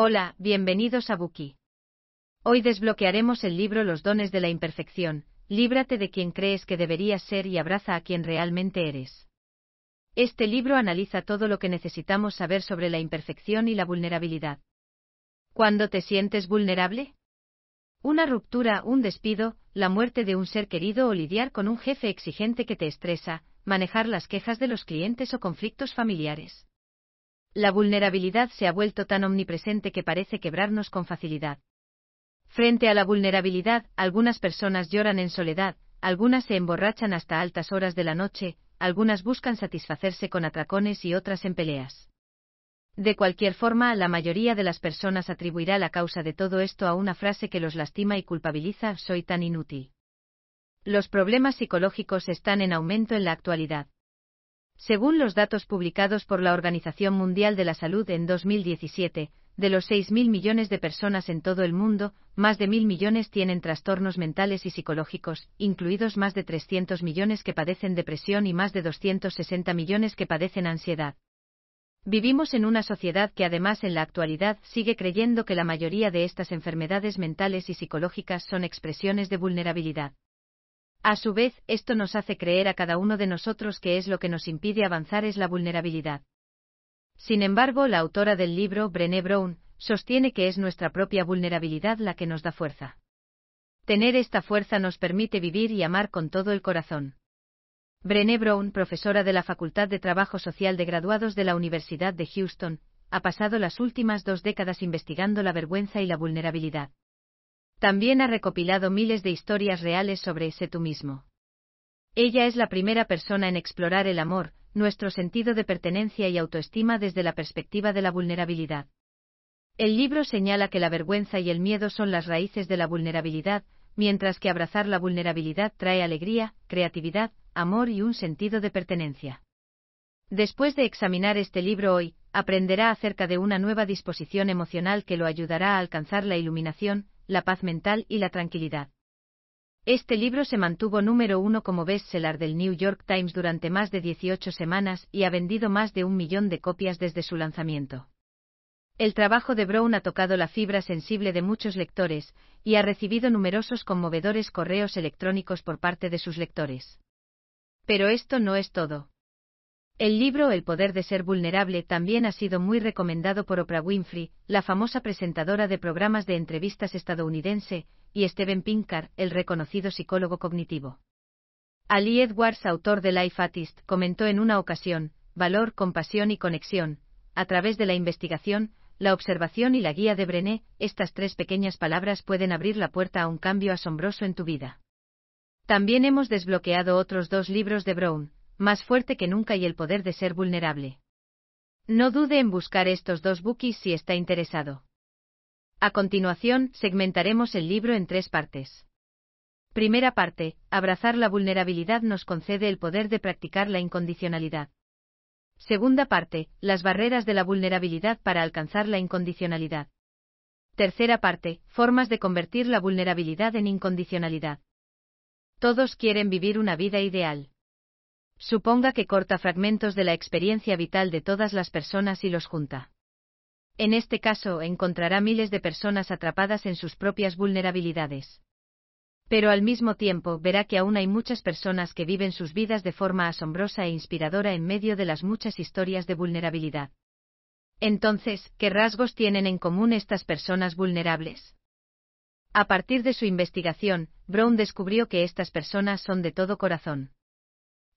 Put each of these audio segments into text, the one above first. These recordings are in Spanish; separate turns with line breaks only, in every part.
Hola, bienvenidos a Buki. Hoy desbloquearemos el libro Los dones de la imperfección, líbrate de quien crees que deberías ser y abraza a quien realmente eres. Este libro analiza todo lo que necesitamos saber sobre la imperfección y la vulnerabilidad. ¿Cuándo te sientes vulnerable? Una ruptura, un despido, la muerte de un ser querido o lidiar con un jefe exigente que te estresa, manejar las quejas de los clientes o conflictos familiares. La vulnerabilidad se ha vuelto tan omnipresente que parece quebrarnos con facilidad. Frente a la vulnerabilidad, algunas personas lloran en soledad, algunas se emborrachan hasta altas horas de la noche, algunas buscan satisfacerse con atracones y otras en peleas. De cualquier forma, la mayoría de las personas atribuirá la causa de todo esto a una frase que los lastima y culpabiliza, soy tan inútil. Los problemas psicológicos están en aumento en la actualidad. Según los datos publicados por la Organización Mundial de la Salud en 2017, de los 6.000 millones de personas en todo el mundo, más de 1.000 millones tienen trastornos mentales y psicológicos, incluidos más de 300 millones que padecen depresión y más de 260 millones que padecen ansiedad. Vivimos en una sociedad que además en la actualidad sigue creyendo que la mayoría de estas enfermedades mentales y psicológicas son expresiones de vulnerabilidad. A su vez, esto nos hace creer a cada uno de nosotros que es lo que nos impide avanzar es la vulnerabilidad. Sin embargo, la autora del libro, Brené Brown, sostiene que es nuestra propia vulnerabilidad la que nos da fuerza. Tener esta fuerza nos permite vivir y amar con todo el corazón. Brené Brown, profesora de la Facultad de Trabajo Social de Graduados de la Universidad de Houston, ha pasado las últimas dos décadas investigando la vergüenza y la vulnerabilidad. También ha recopilado miles de historias reales sobre ese tú mismo. Ella es la primera persona en explorar el amor, nuestro sentido de pertenencia y autoestima desde la perspectiva de la vulnerabilidad. El libro señala que la vergüenza y el miedo son las raíces de la vulnerabilidad, mientras que abrazar la vulnerabilidad trae alegría, creatividad, amor y un sentido de pertenencia. Después de examinar este libro hoy, aprenderá acerca de una nueva disposición emocional que lo ayudará a alcanzar la iluminación, la paz mental y la tranquilidad. Este libro se mantuvo número uno como bestseller del New York Times durante más de 18 semanas y ha vendido más de un millón de copias desde su lanzamiento. El trabajo de Brown ha tocado la fibra sensible de muchos lectores, y ha recibido numerosos conmovedores correos electrónicos por parte de sus lectores. Pero esto no es todo. El libro El poder de ser vulnerable también ha sido muy recomendado por Oprah Winfrey, la famosa presentadora de programas de entrevistas estadounidense, y Steven Pinker, el reconocido psicólogo cognitivo. Ali Edwards, autor de Life Artist, comentó en una ocasión, valor, compasión y conexión, a través de la investigación, la observación y la guía de Brené, estas tres pequeñas palabras pueden abrir la puerta a un cambio asombroso en tu vida. También hemos desbloqueado otros dos libros de Brown, más fuerte que nunca y el poder de ser vulnerable. No dude en buscar estos dos bookies si está interesado. A continuación, segmentaremos el libro en tres partes. Primera parte, abrazar la vulnerabilidad nos concede el poder de practicar la incondicionalidad. Segunda parte, las barreras de la vulnerabilidad para alcanzar la incondicionalidad. Tercera parte, formas de convertir la vulnerabilidad en incondicionalidad. Todos quieren vivir una vida ideal. Suponga que corta fragmentos de la experiencia vital de todas las personas y los junta. En este caso, encontrará miles de personas atrapadas en sus propias vulnerabilidades. Pero al mismo tiempo verá que aún hay muchas personas que viven sus vidas de forma asombrosa e inspiradora en medio de las muchas historias de vulnerabilidad. Entonces, ¿qué rasgos tienen en común estas personas vulnerables? A partir de su investigación, Brown descubrió que estas personas son de todo corazón.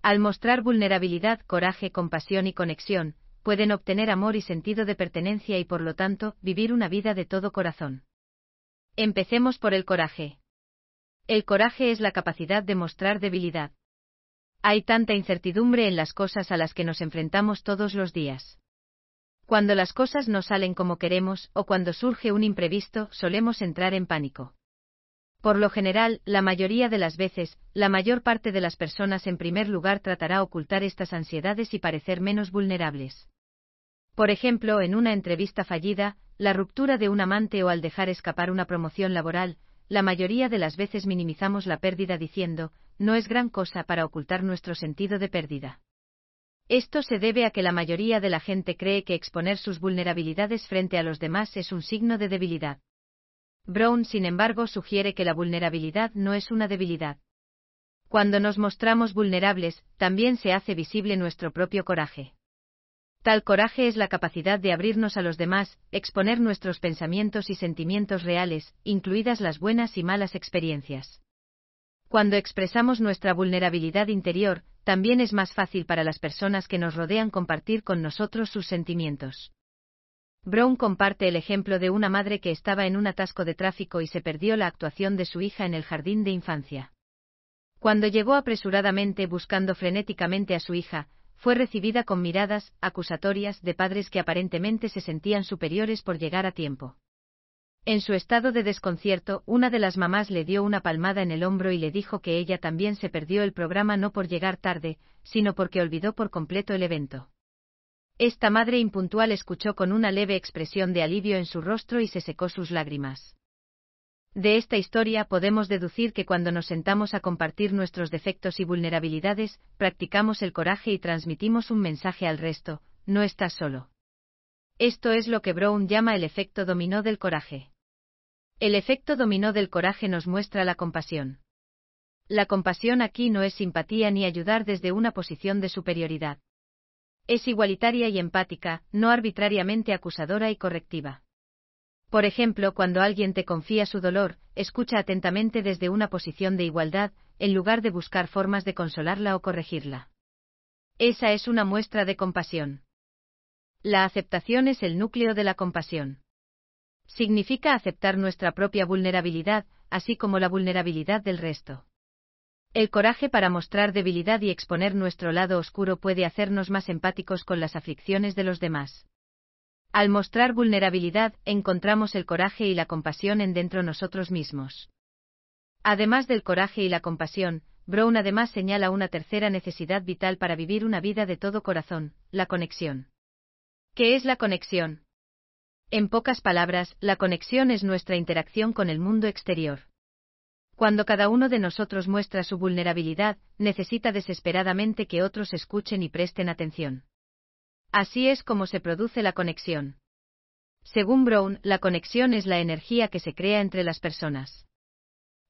Al mostrar vulnerabilidad, coraje, compasión y conexión, pueden obtener amor y sentido de pertenencia y por lo tanto, vivir una vida de todo corazón. Empecemos por el coraje. El coraje es la capacidad de mostrar debilidad. Hay tanta incertidumbre en las cosas a las que nos enfrentamos todos los días. Cuando las cosas no salen como queremos o cuando surge un imprevisto, solemos entrar en pánico. Por lo general, la mayoría de las veces, la mayor parte de las personas en primer lugar tratará ocultar estas ansiedades y parecer menos vulnerables. Por ejemplo, en una entrevista fallida, la ruptura de un amante o al dejar escapar una promoción laboral, la mayoría de las veces minimizamos la pérdida diciendo, no es gran cosa para ocultar nuestro sentido de pérdida. Esto se debe a que la mayoría de la gente cree que exponer sus vulnerabilidades frente a los demás es un signo de debilidad. Brown, sin embargo, sugiere que la vulnerabilidad no es una debilidad. Cuando nos mostramos vulnerables, también se hace visible nuestro propio coraje. Tal coraje es la capacidad de abrirnos a los demás, exponer nuestros pensamientos y sentimientos reales, incluidas las buenas y malas experiencias. Cuando expresamos nuestra vulnerabilidad interior, también es más fácil para las personas que nos rodean compartir con nosotros sus sentimientos. Brown comparte el ejemplo de una madre que estaba en un atasco de tráfico y se perdió la actuación de su hija en el jardín de infancia. Cuando llegó apresuradamente buscando frenéticamente a su hija, fue recibida con miradas acusatorias de padres que aparentemente se sentían superiores por llegar a tiempo. En su estado de desconcierto, una de las mamás le dio una palmada en el hombro y le dijo que ella también se perdió el programa no por llegar tarde, sino porque olvidó por completo el evento. Esta madre impuntual escuchó con una leve expresión de alivio en su rostro y se secó sus lágrimas. De esta historia podemos deducir que cuando nos sentamos a compartir nuestros defectos y vulnerabilidades, practicamos el coraje y transmitimos un mensaje al resto, no estás solo. Esto es lo que Brown llama el efecto dominó del coraje. El efecto dominó del coraje nos muestra la compasión. La compasión aquí no es simpatía ni ayudar desde una posición de superioridad. Es igualitaria y empática, no arbitrariamente acusadora y correctiva. Por ejemplo, cuando alguien te confía su dolor, escucha atentamente desde una posición de igualdad, en lugar de buscar formas de consolarla o corregirla. Esa es una muestra de compasión. La aceptación es el núcleo de la compasión. Significa aceptar nuestra propia vulnerabilidad, así como la vulnerabilidad del resto. El coraje para mostrar debilidad y exponer nuestro lado oscuro puede hacernos más empáticos con las aflicciones de los demás. Al mostrar vulnerabilidad, encontramos el coraje y la compasión en dentro nosotros mismos. Además del coraje y la compasión, Brown además señala una tercera necesidad vital para vivir una vida de todo corazón, la conexión. ¿Qué es la conexión? En pocas palabras, la conexión es nuestra interacción con el mundo exterior. Cuando cada uno de nosotros muestra su vulnerabilidad, necesita desesperadamente que otros escuchen y presten atención. Así es como se produce la conexión. Según Brown, la conexión es la energía que se crea entre las personas.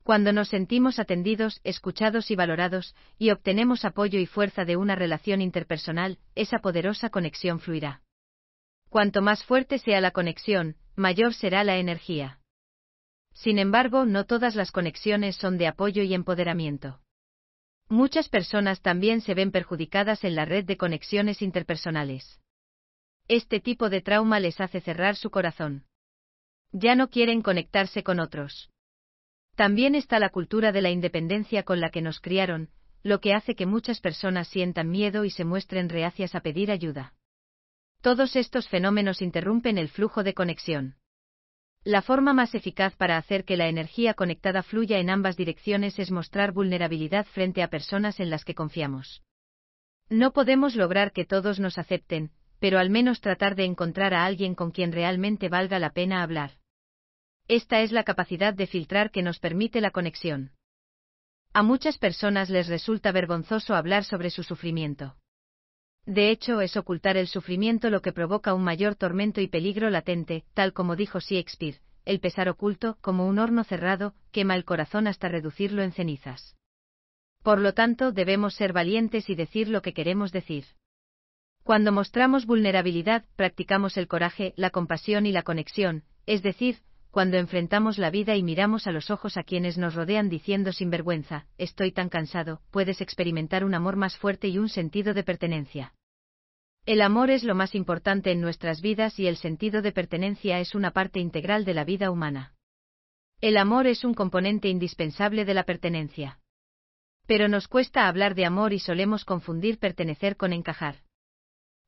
Cuando nos sentimos atendidos, escuchados y valorados, y obtenemos apoyo y fuerza de una relación interpersonal, esa poderosa conexión fluirá. Cuanto más fuerte sea la conexión, mayor será la energía. Sin embargo, no todas las conexiones son de apoyo y empoderamiento. Muchas personas también se ven perjudicadas en la red de conexiones interpersonales. Este tipo de trauma les hace cerrar su corazón. Ya no quieren conectarse con otros. También está la cultura de la independencia con la que nos criaron, lo que hace que muchas personas sientan miedo y se muestren reacias a pedir ayuda. Todos estos fenómenos interrumpen el flujo de conexión. La forma más eficaz para hacer que la energía conectada fluya en ambas direcciones es mostrar vulnerabilidad frente a personas en las que confiamos. No podemos lograr que todos nos acepten, pero al menos tratar de encontrar a alguien con quien realmente valga la pena hablar. Esta es la capacidad de filtrar que nos permite la conexión. A muchas personas les resulta vergonzoso hablar sobre su sufrimiento. De hecho, es ocultar el sufrimiento lo que provoca un mayor tormento y peligro latente, tal como dijo Shakespeare, el pesar oculto, como un horno cerrado, quema el corazón hasta reducirlo en cenizas. Por lo tanto, debemos ser valientes y decir lo que queremos decir. Cuando mostramos vulnerabilidad, practicamos el coraje, la compasión y la conexión, es decir, cuando enfrentamos la vida y miramos a los ojos a quienes nos rodean diciendo sin vergüenza, estoy tan cansado, puedes experimentar un amor más fuerte y un sentido de pertenencia. El amor es lo más importante en nuestras vidas y el sentido de pertenencia es una parte integral de la vida humana. El amor es un componente indispensable de la pertenencia. Pero nos cuesta hablar de amor y solemos confundir pertenecer con encajar.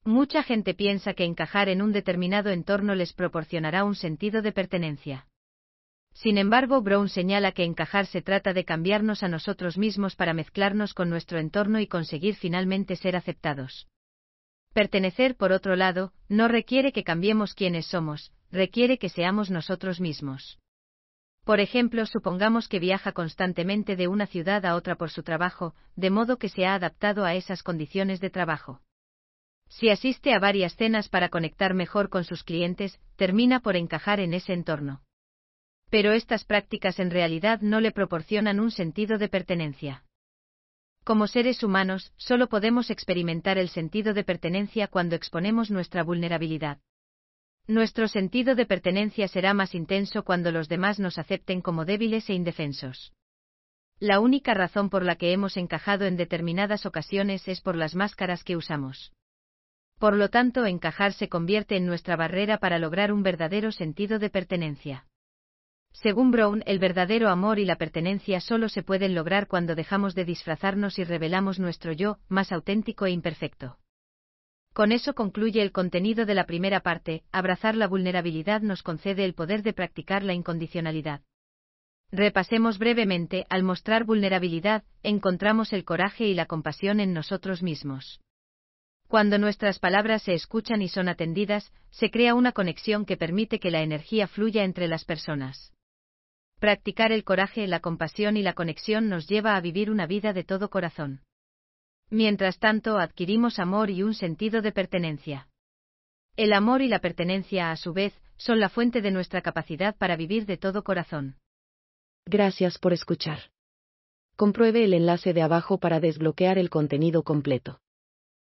Mucha gente piensa que encajar en un determinado entorno les proporcionará un sentido de pertenencia. Sin embargo, Brown señala que encajar se trata de cambiarnos a nosotros mismos para mezclarnos con nuestro entorno y conseguir finalmente ser aceptados. Pertenecer, por otro lado, no requiere que cambiemos quienes somos, requiere que seamos nosotros mismos. Por ejemplo, supongamos que viaja constantemente de una ciudad a otra por su trabajo, de modo que se ha adaptado a esas condiciones de trabajo. Si asiste a varias cenas para conectar mejor con sus clientes, termina por encajar en ese entorno. Pero estas prácticas en realidad no le proporcionan un sentido de pertenencia. Como seres humanos, solo podemos experimentar el sentido de pertenencia cuando exponemos nuestra vulnerabilidad. Nuestro sentido de pertenencia será más intenso cuando los demás nos acepten como débiles e indefensos. La única razón por la que hemos encajado en determinadas ocasiones es por las máscaras que usamos. Por lo tanto, encajar se convierte en nuestra barrera para lograr un verdadero sentido de pertenencia. Según Brown, el verdadero amor y la pertenencia solo se pueden lograr cuando dejamos de disfrazarnos y revelamos nuestro yo, más auténtico e imperfecto. Con eso concluye el contenido de la primera parte, abrazar la vulnerabilidad nos concede el poder de practicar la incondicionalidad. Repasemos brevemente, al mostrar vulnerabilidad, encontramos el coraje y la compasión en nosotros mismos. Cuando nuestras palabras se escuchan y son atendidas, se crea una conexión que permite que la energía fluya entre las personas. Practicar el coraje, la compasión y la conexión nos lleva a vivir una vida de todo corazón. Mientras tanto, adquirimos amor y un sentido de pertenencia. El amor y la pertenencia, a su vez, son la fuente de nuestra capacidad para vivir de todo corazón.
Gracias por escuchar. Compruebe el enlace de abajo para desbloquear el contenido completo.